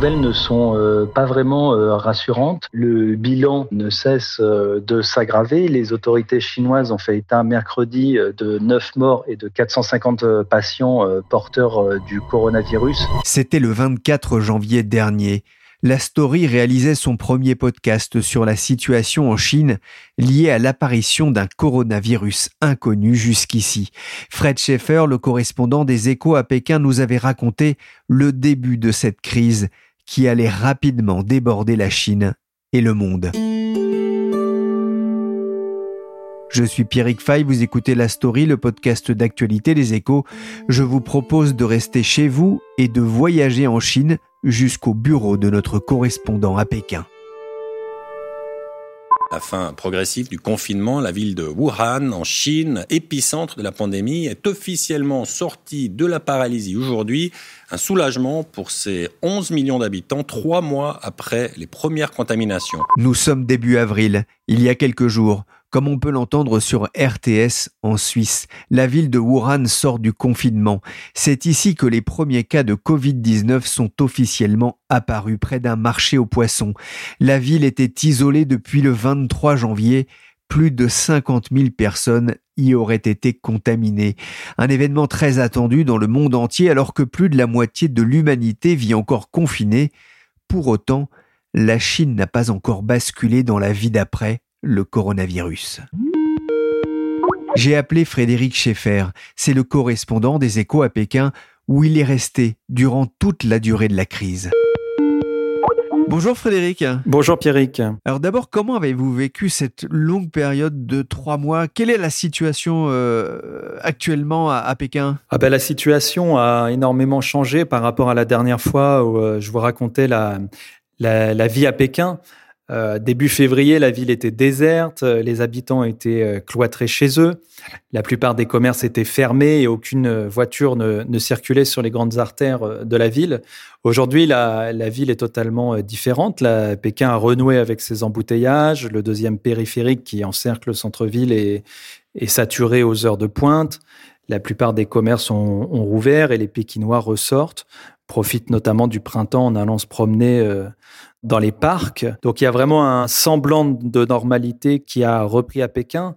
Nouvelles ne sont euh, pas vraiment euh, rassurantes. Le bilan ne cesse euh, de s'aggraver. Les autorités chinoises ont fait état mercredi de 9 morts et de 450 patients porteurs du coronavirus. C'était le 24 janvier dernier. La Story réalisait son premier podcast sur la situation en Chine liée à l'apparition d'un coronavirus inconnu jusqu'ici. Fred Schaeffer, le correspondant des échos à Pékin, nous avait raconté le début de cette crise qui allait rapidement déborder la Chine et le monde. Je suis Pierrick Fay, vous écoutez La Story, le podcast d'actualité des échos. Je vous propose de rester chez vous et de voyager en Chine jusqu'au bureau de notre correspondant à Pékin. La fin progressive du confinement, la ville de Wuhan, en Chine, épicentre de la pandémie, est officiellement sortie de la paralysie aujourd'hui. Un soulagement pour ses 11 millions d'habitants, trois mois après les premières contaminations. Nous sommes début avril, il y a quelques jours. Comme on peut l'entendre sur RTS en Suisse, la ville de Wuhan sort du confinement. C'est ici que les premiers cas de Covid-19 sont officiellement apparus près d'un marché aux poissons. La ville était isolée depuis le 23 janvier. Plus de 50 000 personnes y auraient été contaminées. Un événement très attendu dans le monde entier alors que plus de la moitié de l'humanité vit encore confinée. Pour autant, la Chine n'a pas encore basculé dans la vie d'après le coronavirus. J'ai appelé Frédéric Schaeffer, c'est le correspondant des échos à Pékin où il est resté durant toute la durée de la crise. Bonjour Frédéric. Bonjour Pierrick. Alors d'abord, comment avez-vous vécu cette longue période de trois mois? Quelle est la situation euh, actuellement à, Pékin? Ah ben, La situation a énormément changé par rapport à la dernière fois où euh, je vous racontais la, la vie à Pékin. Euh, début février, la ville était déserte, euh, les habitants étaient euh, cloîtrés chez eux, la plupart des commerces étaient fermés et aucune voiture ne, circulait sur les grandes artères de la ville. Aujourd'hui, la, ville est totalement différente. La, Pékin a renoué avec ses embouteillages, le deuxième périphérique qui encercle le centre-ville est, saturé aux heures de pointe. La plupart des commerces ont, ont rouvert et les Pékinois ressortent profitent notamment du printemps en allant se promener dans les parcs. Donc il y a vraiment un semblant de normalité qui a repris à Pékin.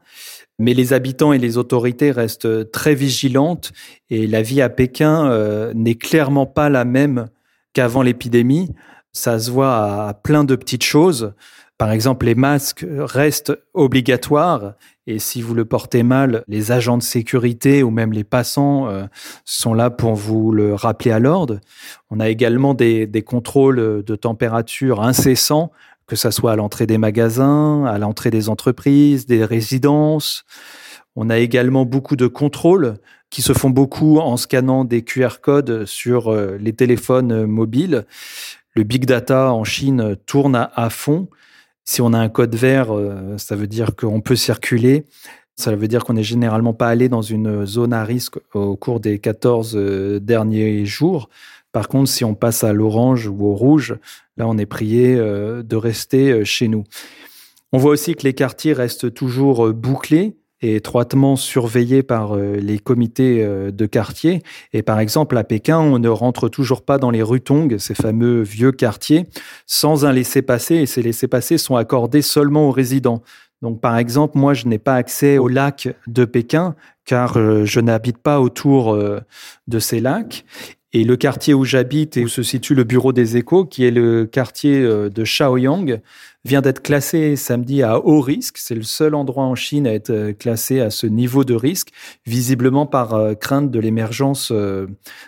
Mais les habitants et les autorités restent très vigilantes et la vie à Pékin euh, n'est clairement pas la même qu'avant l'épidémie. Ça se voit à plein de petites choses. Par exemple, les masques restent obligatoires et si vous le portez mal, les agents de sécurité ou même les passants euh, sont là pour vous le rappeler à l'ordre. On a également des, contrôles de température incessants, que ce soit à l'entrée des magasins, à l'entrée des entreprises, des résidences. On a également beaucoup de contrôles qui se font beaucoup en scannant des QR codes sur euh, les téléphones mobiles. Le big data en Chine tourne à fond si on a un code vert, euh, ça veut dire qu'on peut circuler. Ça veut dire qu'on n'est généralement pas allé dans une zone à risque au cours des 14 euh, derniers jours. Par contre, si on passe à l'orange ou au rouge, là, on est prié euh, de rester chez nous. On voit aussi que les quartiers restent toujours bouclés étroitement surveillé par euh, les comités euh, de quartier. Et par exemple, à Pékin, on ne rentre toujours pas dans les rutongs, ces fameux vieux quartiers, sans un laissez-passer. Et ces laissez-passer sont accordés seulement aux résidents. Donc, par exemple, moi, je n'ai pas accès au lac de Pékin car euh, je n'habite pas autour de ces lacs. Et le quartier où j'habite et où se situe le bureau des échos, qui est le quartier euh, de Shaoyang, vient d'être classé samedi à haut risque. C'est le seul endroit en Chine à être classé à ce niveau de risque, visiblement par crainte de l'émergence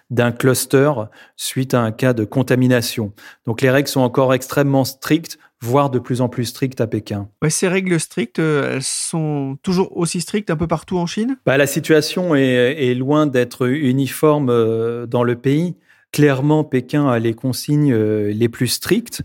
d'un cluster suite à un cas de contamination. Donc les règles sont encore extrêmement strictes voire de plus en plus strictes à Pékin. Ouais, ces règles strictes, elles sont toujours aussi strictes un peu partout en Chine? Bah, La situation est, loin d'être uniforme euh, dans le pays. Clairement, Pékin a les consignes euh, les plus strictes.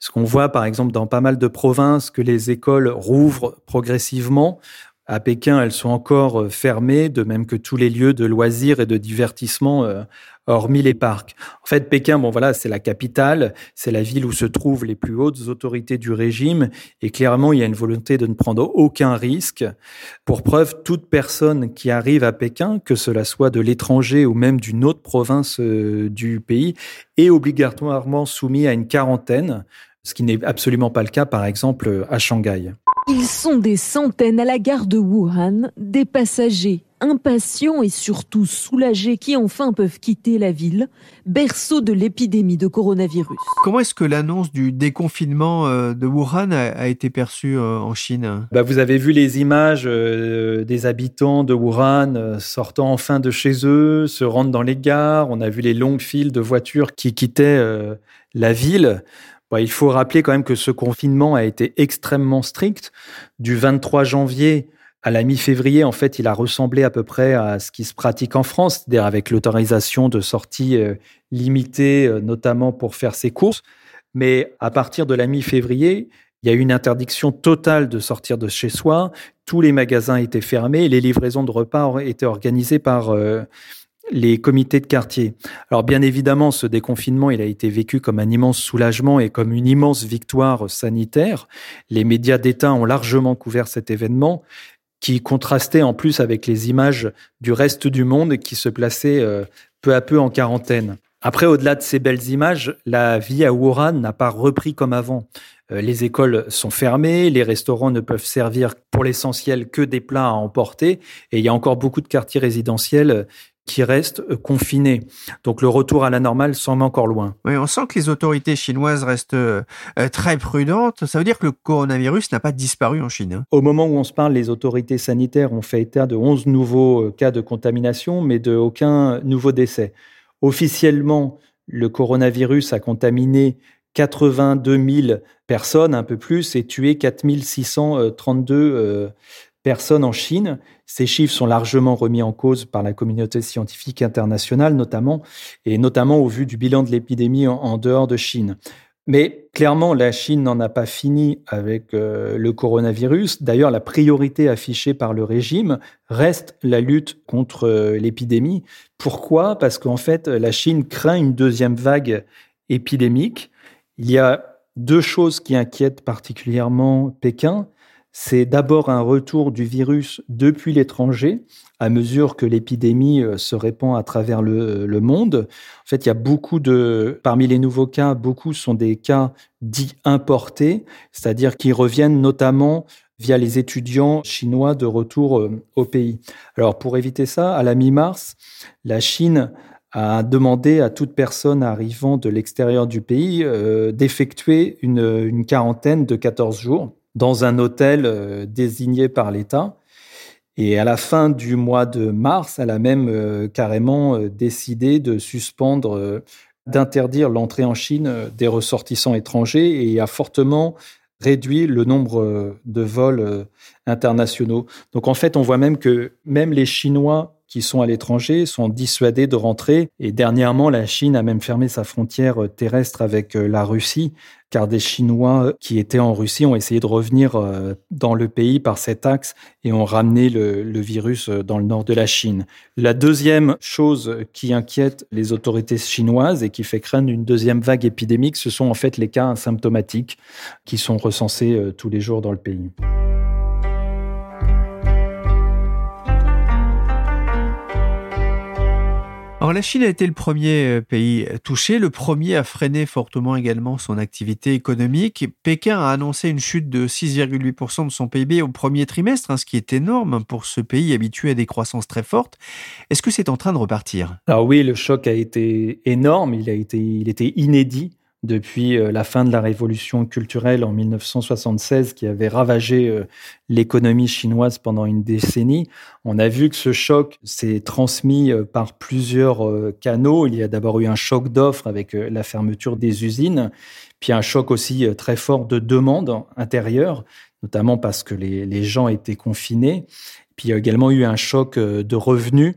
Ce qu'on voit, par exemple, dans pas mal de provinces, que les écoles rouvrent progressivement. À Pékin, elles sont encore euh, fermées, de même que tous les lieux de loisirs et de divertissement, euh, hormis les parcs. En fait, Pékin, bon voilà, c'est la capitale, c'est la ville où se trouvent les plus hautes autorités du régime, et clairement, il y a une volonté de ne prendre aucun risque. Pour preuve, toute personne qui arrive à Pékin, que cela soit de l'étranger ou même d'une autre province euh, du pays, est obligatoirement soumise à une quarantaine, ce qui n'est absolument pas le cas, par exemple, à Shanghai. Ils sont des centaines à la gare de Wuhan, des passagers impatients et surtout soulagés qui enfin peuvent quitter la ville, berceau de l'épidémie de coronavirus. Comment est-ce que l'annonce du déconfinement euh, de Wuhan a, été perçue euh, en Chine? Bah Vous avez vu les images euh, des habitants de Wuhan sortant enfin de chez eux, se rendant dans les gares. On a vu les longues files de voitures qui quittaient la ville il faut rappeler quand même que ce confinement a été extrêmement strict. Du 23 janvier à la mi-février, en fait, il a ressemblé à peu près à ce qui se pratique en France, c'est-à-dire avec l'autorisation de sortie euh, limitée, euh, notamment pour faire ses courses. Mais à partir de la mi-février, il y a eu une interdiction totale de sortir de chez soi. Tous les magasins étaient fermés. Les livraisons de repas étaient organisées par euh, les comités de quartier. Alors bien évidemment, ce déconfinement, il a été vécu comme un immense soulagement et comme une immense victoire sanitaire. Les médias d'État ont largement couvert cet événement qui contrastait en plus avec les images du reste du monde qui se plaçait euh, peu à peu en quarantaine. Après, au-delà de ces belles images, la vie à Wuhan n'a pas repris comme avant. Euh, les écoles sont fermées, les restaurants ne peuvent servir pour l'essentiel que des plats à emporter, et il y a encore beaucoup de quartiers résidentiels qui restent euh, confinés. Donc le retour à la normale semble encore loin. Oui, on sent que les autorités chinoises restent euh, euh, très prudentes. Ça veut dire que le coronavirus n'a pas disparu en Chine. Hein. Au moment où on se parle, les autorités sanitaires ont fait état de 11 nouveaux cas de contamination, mais de aucun nouveau décès. Officiellement, le coronavirus a contaminé 82 000 personnes, un peu plus, et tué 4 632 personnes en Chine. Ces chiffres sont largement remis en cause par la communauté scientifique internationale, notamment, et notamment au vu du bilan de l'épidémie en, dehors de Chine. Mais clairement, la Chine n'en a pas fini avec euh, le coronavirus. D'ailleurs, la priorité affichée par le régime reste la lutte contre euh, l'épidémie. Pourquoi? Parce qu'en fait, la Chine craint une deuxième vague épidémique. Il y a deux choses qui inquiètent particulièrement Pékin c'est d'abord un retour du virus depuis l'étranger, à mesure que l'épidémie euh, se répand à travers le, monde. En fait, il y a beaucoup de, parmi les nouveaux cas, beaucoup sont des cas dits importés, c'est-à-dire qui reviennent notamment via les étudiants chinois de retour euh, au pays. Alors, pour éviter ça, à la mi-mars, la Chine a demandé à toute personne arrivant de l'extérieur du pays euh, d'effectuer une, une quarantaine de 14 jours dans un hôtel euh, désigné par l'État. Et à la fin du mois de mars, elle a même euh, carrément euh, décidé de suspendre, d'interdire l'entrée en Chine des ressortissants étrangers et a fortement réduit le nombre de vols internationaux. Donc en fait, on voit même que même les Chinois qui sont à l'étranger sont dissuadés de rentrer. Et dernièrement, la Chine a même fermé sa frontière terrestre avec la Russie, car des Chinois qui étaient en Russie ont essayé de revenir euh, dans le pays par cet axe et ont ramené le, virus euh, dans le nord de la Chine. La deuxième chose qui inquiète les autorités chinoises et qui fait craindre une deuxième vague épidémique, ce sont en fait les cas asymptomatiques qui sont recensés tous les jours dans le pays. Alors la Chine a été le premier euh, pays touché, le premier à freiner fortement également son activité économique. Pékin a annoncé une chute de 6,8% de son PIB au premier trimestre, hein, ce qui est énorme pour ce pays habitué à des croissances très fortes. Est-ce que c'est en train de repartir? Alors oui, le choc a été énorme, il a été, il était inédit depuis euh, la fin de la révolution culturelle en 1976 qui avait ravagé euh, l'économie chinoise pendant une décennie. On a vu que ce choc s'est transmis euh, par plusieurs canaux. Il y a d'abord eu un choc d'offres avec la fermeture des usines, puis un choc aussi très fort de demande intérieure, notamment parce que les, les gens étaient confinés. Puis il y a également eu un choc de revenus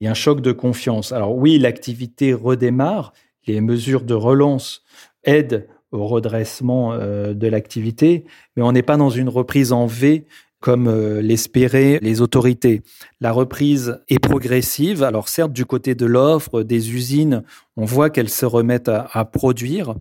et un choc de confiance. Alors oui, l'activité redémarre, les mesures de relance aident au redressement euh, de l'activité, mais on n'est pas dans une reprise en V comme euh, l'espéraient les autorités. La reprise est progressive. Alors certes, du côté de l'offre, des usines, on voit qu'elles se remettent à, produire.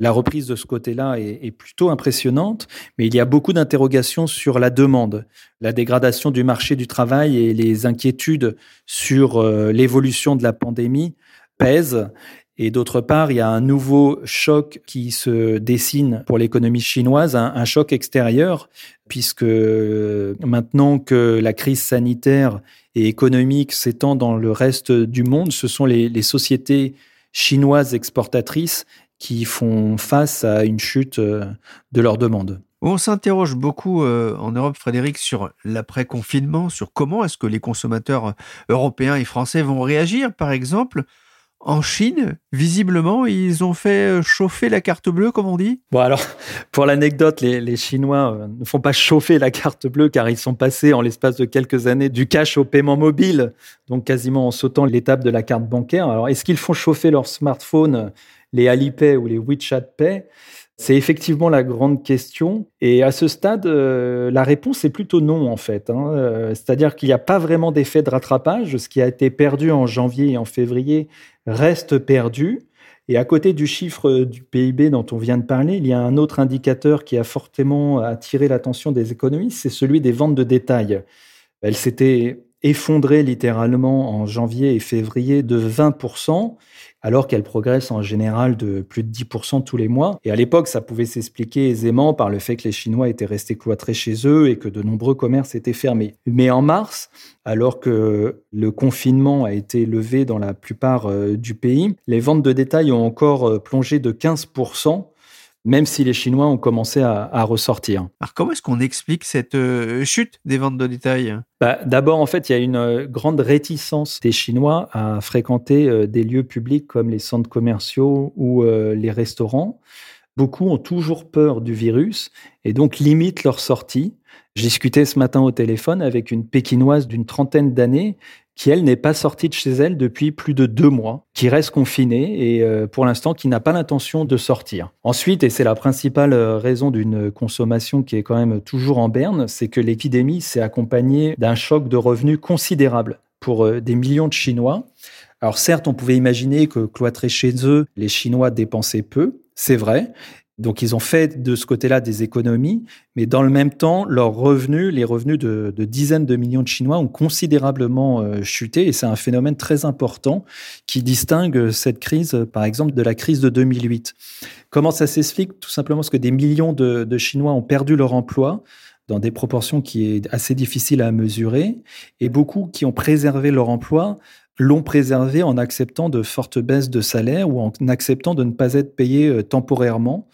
La reprise de ce côté-là est, plutôt impressionnante, mais il y a beaucoup d'interrogations sur la demande. La dégradation du marché du travail et les inquiétudes sur euh, l'évolution de la pandémie pèsent et d'autre part, il y a un nouveau choc qui se dessine pour l'économie chinoise, un, choc extérieur, puisque euh, maintenant que la crise sanitaire et économique s'étend dans le reste du monde, ce sont les, sociétés chinoises exportatrices qui font face à une chute euh, de leur demande. On s'interroge beaucoup euh, en Europe, Frédéric, sur l'après-confinement, sur comment est-ce que les consommateurs européens et français vont réagir, par exemple, en Chine, visiblement, ils ont fait euh, chauffer la carte bleue, comme on dit? Bon, alors, pour l'anecdote, les, Chinois euh, ne font pas chauffer la carte bleue car ils sont passés en l'espace de quelques années du cash au paiement mobile, donc quasiment en sautant l'étape de la carte bancaire. Alors, est-ce qu'ils font chauffer leur smartphone, les Alipay ou les WeChat Pay? C'est effectivement la grande question. Et à ce stade, euh, la réponse est plutôt non, en fait. Hein. Euh, c'est-à-dire qu'il n'y a pas vraiment d'effet de rattrapage. Ce qui a été perdu en janvier et en février reste perdu. Et à côté du chiffre du PIB dont on vient de parler, il y a un autre indicateur qui a fortement attiré l'attention des économistes, c'est celui des ventes de détail. Elle s'était effondrée littéralement en janvier et février de 20% alors qu'elle progresse en général de plus de 10% tous les mois. Et à l'époque, ça pouvait s'expliquer aisément par le fait que les Chinois étaient restés cloîtrés chez eux et que de nombreux commerces étaient fermés. Mais en mars, alors que le confinement a été levé dans la plupart euh, du pays, les ventes de détail ont encore euh, plongé de 15% même si les Chinois ont commencé à, ressortir. Alors comment est-ce qu'on explique cette euh, chute des ventes de détail bah, D'abord, en fait, il y a une euh, grande réticence des Chinois à fréquenter euh, des lieux publics comme les centres commerciaux ou les restaurants. Beaucoup ont toujours peur du virus et donc limitent leur sortie. J'ai discuté ce matin au téléphone avec une Pékinoise d'une trentaine d'années qui, elle, n'est pas sortie de chez elle depuis plus de deux mois, qui reste confinée et euh, pour l'instant qui n'a pas l'intention de sortir. Ensuite, et c'est la principale euh, raison d'une consommation qui est quand même toujours en berne, c'est que l'épidémie s'est accompagnée d'un choc de revenus considérable pour euh, des millions de Chinois. Alors certes, on pouvait imaginer que cloîtrés chez eux, les Chinois dépensaient peu, c'est vrai, donc, ils ont fait de ce côté-là des économies, mais dans le même temps, leurs revenus, les revenus de, dizaines de millions de Chinois ont considérablement euh, chuté, et c'est un phénomène très important qui distingue cette crise, par exemple, de la crise de 2008. Comment ça s'explique? Tout simplement parce que des millions de, de Chinois ont perdu leur emploi dans des proportions qui est assez difficile à mesurer, et beaucoup qui ont préservé leur emploi l'ont préservé en acceptant de fortes baisses de salaire ou en acceptant de ne pas être payés euh, temporairement.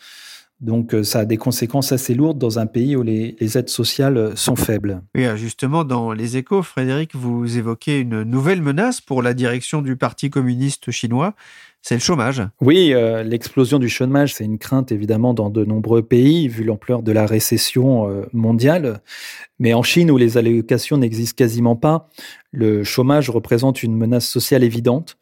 Donc euh, ça a des conséquences assez lourdes dans un pays où les, aides sociales euh, sont faibles. Oui, justement, dans les échos, Frédéric, vous évoquez une nouvelle menace pour la direction du Parti communiste chinois c'est le chômage. Oui, euh, l'explosion du chômage, c'est une crainte évidemment dans de nombreux pays, vu l'ampleur de la récession euh, mondiale. Mais en Chine, où les allocations n'existent quasiment pas, le chômage représente une menace sociale évidente.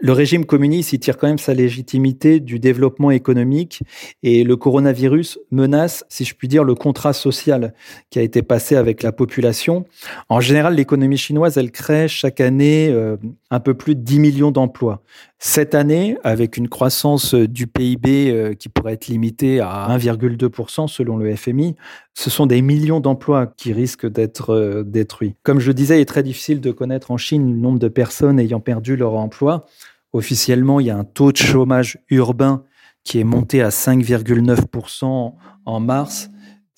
Le régime communiste, il tire quand même sa légitimité du développement économique et le coronavirus menace, si je puis dire, le contrat social qui a été passé avec la population. En général, l'économie chinoise, elle crée chaque année euh, un peu plus de 10 millions d'emplois. Cette année, avec une croissance du PIB euh, qui pourrait être limitée à 1,2% selon le FMI, ce sont des millions d'emplois qui risquent d'être euh, détruits. Comme je le disais, il est très difficile de connaître en Chine le nombre de personnes ayant perdu leur emploi. Officiellement, il y a un taux de chômage urbain qui est monté à 5,9% en mars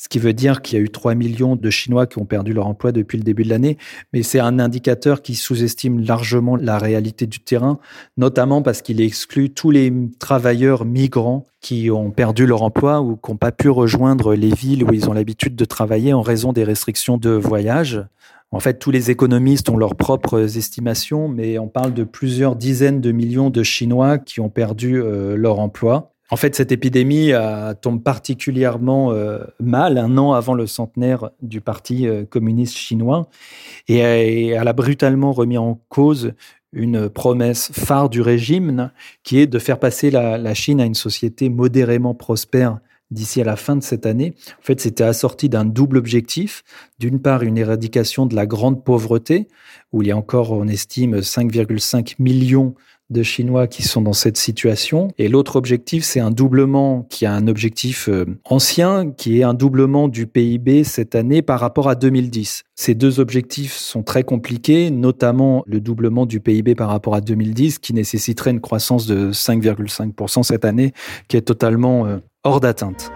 ce qui veut dire qu'il y a eu 3 millions de Chinois qui ont perdu leur emploi depuis le début de l'année, mais c'est un indicateur qui sous-estime largement la réalité du terrain, notamment parce qu'il exclut tous les travailleurs migrants qui ont perdu leur emploi ou qui n'ont pas pu rejoindre les villes où ils ont l'habitude de travailler en raison des restrictions de voyage. En fait, tous les économistes ont leurs propres estimations, mais on parle de plusieurs dizaines de millions de Chinois qui ont perdu euh, leur emploi. En fait, cette épidémie euh, tombe particulièrement euh, mal un an avant le centenaire du Parti communiste chinois et, elle a brutalement remis en cause une promesse phare du régime qui est de faire passer la, Chine à une société modérément prospère d'ici à la fin de cette année. En fait, c'était assorti d'un double objectif. D'une part, une éradication de la grande pauvreté, où il y a encore, on estime, 5,5 millions de Chinois qui sont dans cette situation. Et l'autre objectif, c'est un doublement qui a un objectif euh, ancien, qui est un doublement du PIB cette année par rapport à 2010. Ces deux objectifs sont très compliqués, notamment le doublement du PIB par rapport à 2010, qui nécessiterait une croissance de 5,5% cette année, qui est totalement euh, hors d'atteinte.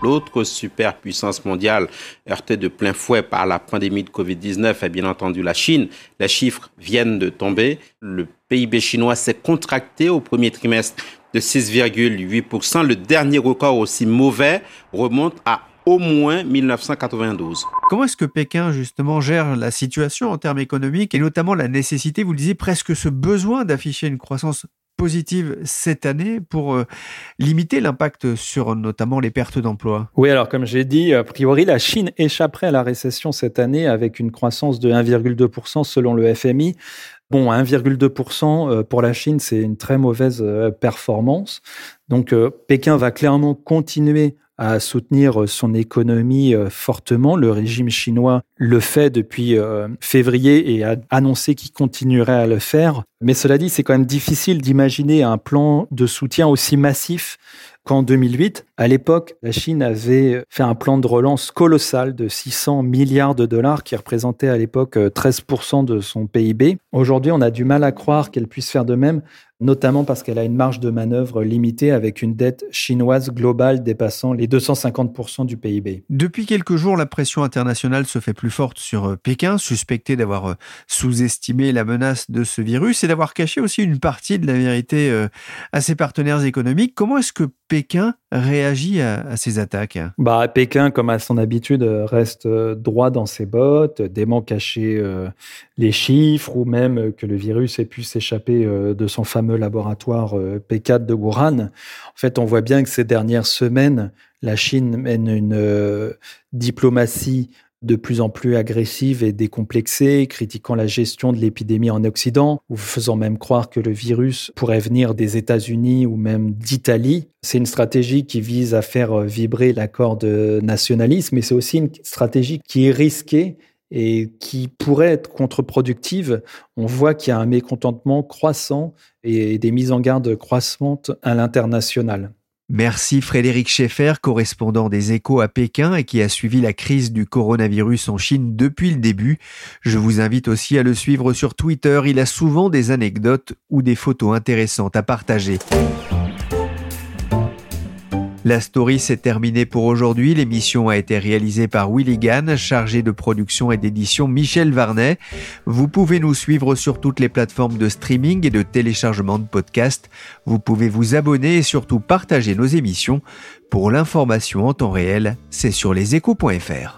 L'autre superpuissance mondiale heurtée de plein fouet par la pandémie de Covid-19 est bien entendu la Chine. Les chiffres viennent de tomber. Le PIB chinois s'est contracté au premier trimestre de 6,8%. Le dernier record aussi mauvais remonte à au moins 1992. Comment est-ce que Pékin, justement, gère la situation en termes économiques et notamment la nécessité, vous le disiez, presque ce besoin d'afficher une croissance positive cette année pour euh, limiter l'impact sur notamment les pertes d'emplois? Oui, alors comme j'ai dit, a priori, la Chine échapperait à la récession cette année avec une croissance de 1,2% selon le FMI. Bon, 1,2% euh, pour la Chine, c'est une très mauvaise euh, performance. Donc, Pékin va clairement continuer à soutenir son économie euh, fortement. Le régime chinois le fait depuis euh, février et a annoncé qu'il continuerait à le faire. Mais cela dit, c'est quand même difficile d'imaginer un plan de soutien aussi massif qu'en 2008. À l'époque, la Chine avait fait un plan de relance colossal de 600 milliards de dollars qui représentait à l'époque 13% de son PIB. Aujourd'hui, on a du mal à croire qu'elle puisse faire de même notamment parce qu'elle a une marge de manœuvre limitée avec une dette chinoise globale dépassant les 250% du PIB. Depuis quelques jours, la pression internationale se fait plus forte sur euh, Pékin, suspecté d'avoir euh, sous-estimé la menace de ce virus et d'avoir caché aussi une partie de la vérité euh, à ses partenaires économiques. Comment est-ce que Pékin réagit à, ces attaques? Bah, Pékin, comme à son habitude, reste droit dans ses bottes, dément cacher les chiffres ou même que le virus ait pu s'échapper de son fameux laboratoire euh, P4 de Wuhan. En fait, on voit bien que ces dernières semaines, la Chine mène une euh, diplomatie de plus en plus agressive et décomplexée, critiquant la gestion de l'épidémie en Occident, ou faisant même croire que le virus pourrait venir des États-Unis ou même d'Italie. C'est une stratégie qui vise à faire vibrer l'accord de nationalisme, mais c'est aussi une stratégie qui est risquée et qui pourrait être contre-productive, on voit qu'il y a un mécontentement croissant et des mises en garde croissantes à l'international. Merci Frédéric Schaeffer, correspondant des échos à Pékin et qui a suivi la crise du coronavirus en Chine depuis le début. Je vous invite aussi à le suivre sur Twitter, il a souvent des anecdotes ou des photos intéressantes à partager. La story s'est terminée pour aujourd'hui. L'émission a été réalisée par Willy Gann, chargé de production et d'édition Michel Varnet. Vous pouvez nous suivre sur toutes les plateformes de streaming et de téléchargement de podcasts. Vous pouvez vous abonner et surtout partager nos émissions. Pour l'information en temps réel, c'est sur leséchos.fr.